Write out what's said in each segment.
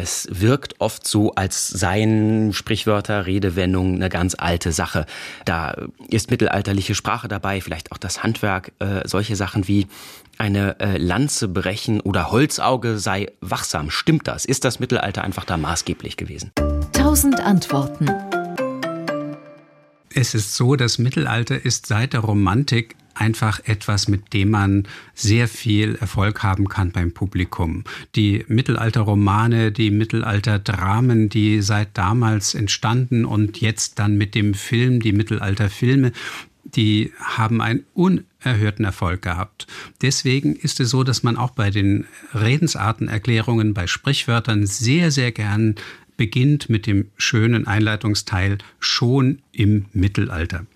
Es wirkt oft so, als seien Sprichwörter, Redewendungen eine ganz alte Sache. Da ist mittelalterliche Sprache dabei, vielleicht auch das Handwerk, äh, solche Sachen wie eine äh, Lanze brechen oder Holzauge sei wachsam. Stimmt das? Ist das Mittelalter einfach da maßgeblich gewesen? Tausend Antworten. Es ist so, das Mittelalter ist seit der Romantik einfach etwas, mit dem man sehr viel Erfolg haben kann beim Publikum. Die Mittelalterromane, die Mittelalterdramen, die seit damals entstanden und jetzt dann mit dem Film, die Mittelalterfilme, die haben einen unerhörten Erfolg gehabt. Deswegen ist es so, dass man auch bei den Redensartenerklärungen, bei Sprichwörtern sehr, sehr gern beginnt mit dem schönen Einleitungsteil schon im Mittelalter.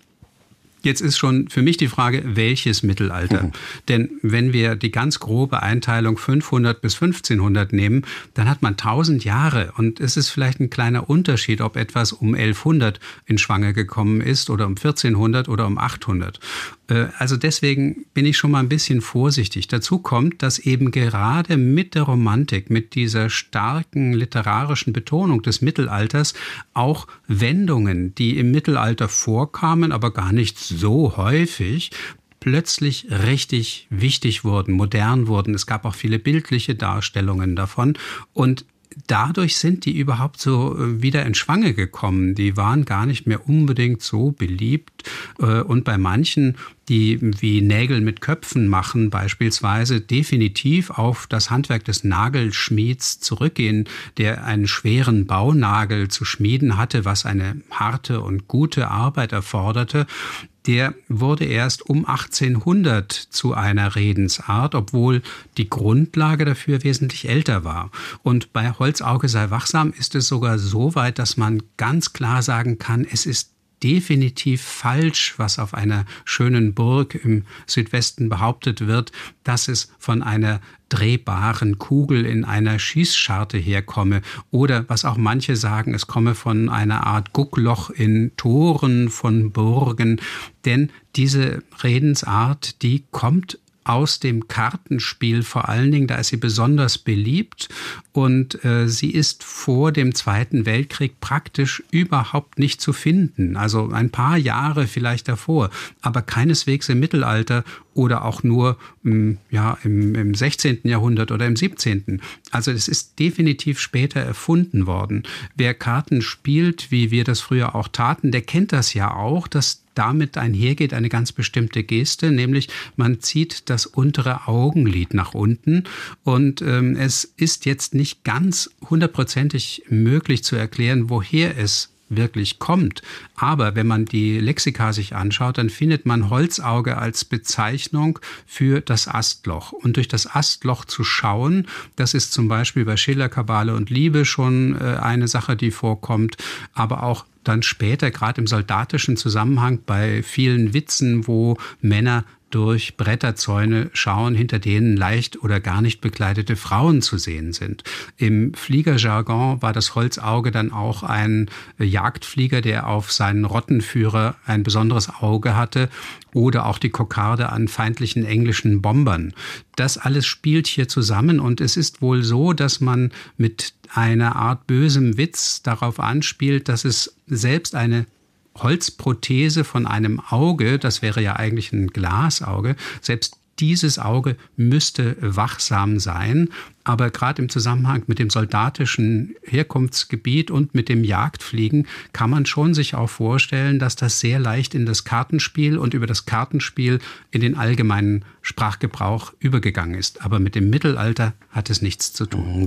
Jetzt ist schon für mich die Frage, welches Mittelalter? Mhm. Denn wenn wir die ganz grobe Einteilung 500 bis 1500 nehmen, dann hat man 1000 Jahre und es ist vielleicht ein kleiner Unterschied, ob etwas um 1100 in Schwange gekommen ist oder um 1400 oder um 800. Äh, also deswegen bin ich schon mal ein bisschen vorsichtig. Dazu kommt, dass eben gerade mit der Romantik, mit dieser starken literarischen Betonung des Mittelalters auch Wendungen, die im Mittelalter vorkamen, aber gar nicht so häufig, plötzlich richtig wichtig wurden, modern wurden. Es gab auch viele bildliche Darstellungen davon. Und dadurch sind die überhaupt so äh, wieder in Schwange gekommen. Die waren gar nicht mehr unbedingt so beliebt. Äh, und bei manchen, die wie Nägel mit Köpfen machen, beispielsweise definitiv auf das Handwerk des Nagelschmieds zurückgehen, der einen schweren Baunagel zu schmieden hatte, was eine harte und gute Arbeit erforderte der wurde erst um 1800 zu einer Redensart, obwohl die Grundlage dafür wesentlich älter war. Und bei Holzauge sei wachsam ist es sogar so weit, dass man ganz klar sagen kann, es ist definitiv falsch, was auf einer schönen Burg im Südwesten behauptet wird, dass es von einer drehbaren Kugel in einer Schießscharte herkomme. Oder was auch manche sagen, es komme von einer Art Guckloch in Toren von Burgen, denn diese Redensart, die kommt aus dem Kartenspiel vor allen Dingen, da ist sie besonders beliebt und äh, sie ist vor dem Zweiten Weltkrieg praktisch überhaupt nicht zu finden. Also ein paar Jahre vielleicht davor, aber keineswegs im Mittelalter oder auch nur hm, ja, im, im 16. Jahrhundert oder im 17. Also es ist definitiv später erfunden worden. Wer Karten spielt, wie wir das früher auch taten, der kennt das ja auch, dass damit einhergeht eine ganz bestimmte Geste, nämlich man zieht das untere Augenlid nach unten und ähm, es ist jetzt nicht ganz hundertprozentig möglich zu erklären, woher es wirklich kommt. Aber wenn man die Lexika sich anschaut, dann findet man Holzauge als Bezeichnung für das Astloch. Und durch das Astloch zu schauen, das ist zum Beispiel bei Schiller, Kabale und Liebe schon äh, eine Sache, die vorkommt, aber auch dann später, gerade im soldatischen Zusammenhang, bei vielen Witzen, wo Männer durch Bretterzäune schauen, hinter denen leicht oder gar nicht bekleidete Frauen zu sehen sind. Im Fliegerjargon war das Holzauge dann auch ein Jagdflieger, der auf seinen Rottenführer ein besonderes Auge hatte oder auch die Kokarde an feindlichen englischen Bombern. Das alles spielt hier zusammen und es ist wohl so, dass man mit einer Art bösem Witz darauf anspielt, dass es selbst eine Holzprothese von einem Auge, das wäre ja eigentlich ein Glasauge, selbst dieses Auge müsste wachsam sein. Aber gerade im Zusammenhang mit dem soldatischen Herkunftsgebiet und mit dem Jagdfliegen kann man schon sich auch vorstellen, dass das sehr leicht in das Kartenspiel und über das Kartenspiel in den allgemeinen Sprachgebrauch übergegangen ist. Aber mit dem Mittelalter hat es nichts zu tun.